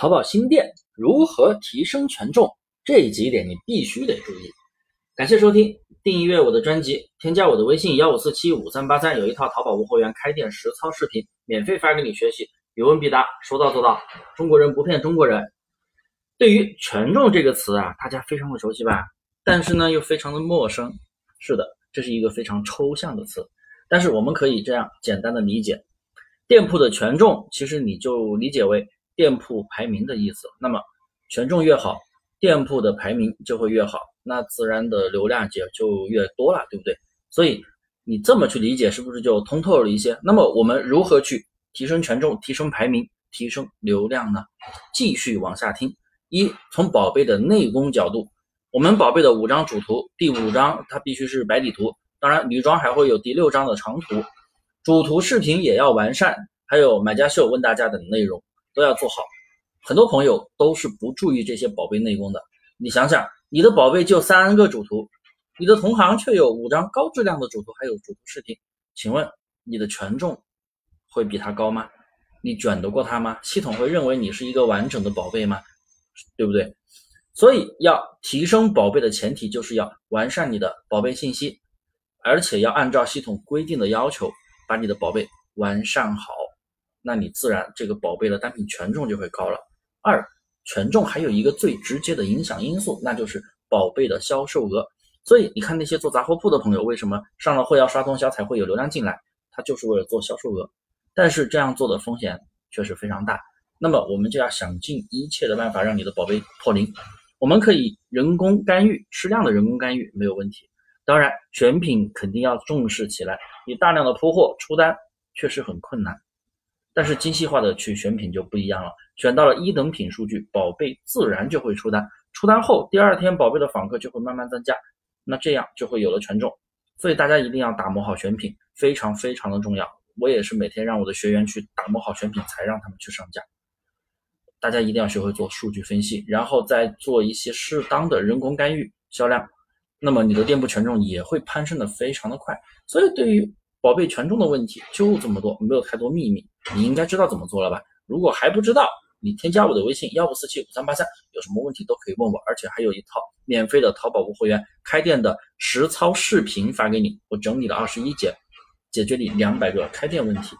淘宝新店如何提升权重？这几点你必须得注意。感谢收听，订阅我的专辑，添加我的微信幺五四七五三八三，有一套淘宝无货源开店实操视频，免费发给你学习，有问必答，说到做到。中国人不骗中国人。对于权重这个词啊，大家非常的熟悉吧？但是呢，又非常的陌生。是的，这是一个非常抽象的词。但是我们可以这样简单的理解，店铺的权重，其实你就理解为。店铺排名的意思，那么权重越好，店铺的排名就会越好，那自然的流量也就越多了，对不对？所以你这么去理解，是不是就通透了一些？那么我们如何去提升权重、提升排名、提升流量呢？继续往下听。一，从宝贝的内功角度，我们宝贝的五张主图，第五张它必须是白底图，当然女装还会有第六张的长图，主图视频也要完善，还有买家秀、问大家等内容。都要做好，很多朋友都是不注意这些宝贝内功的。你想想，你的宝贝就三个主图，你的同行却有五张高质量的主图，还有主图视频，请问你的权重会比他高吗？你卷得过他吗？系统会认为你是一个完整的宝贝吗？对不对？所以要提升宝贝的前提就是要完善你的宝贝信息，而且要按照系统规定的要求把你的宝贝完善好。那你自然这个宝贝的单品权重就会高了。二，权重还有一个最直接的影响因素，那就是宝贝的销售额。所以你看那些做杂货铺的朋友，为什么上了货要刷通宵才会有流量进来？他就是为了做销售额。但是这样做的风险确实非常大。那么我们就要想尽一切的办法让你的宝贝破零。我们可以人工干预，适量的人工干预没有问题。当然选品肯定要重视起来。你大量的铺货出单确实很困难。但是精细化的去选品就不一样了，选到了一等品数据，宝贝自然就会出单。出单后，第二天宝贝的访客就会慢慢增加，那这样就会有了权重。所以大家一定要打磨好选品，非常非常的重要。我也是每天让我的学员去打磨好选品，才让他们去上架。大家一定要学会做数据分析，然后再做一些适当的人工干预销量，那么你的店铺权重也会攀升的非常的快。所以对于宝贝权重的问题就这么多，没有太多秘密，你应该知道怎么做了吧？如果还不知道，你添加我的微信幺五四七五三八三，有什么问题都可以问我，而且还有一套免费的淘宝无货源开店的实操视频发给你，我整理了二十一节，解决你两百个开店问题。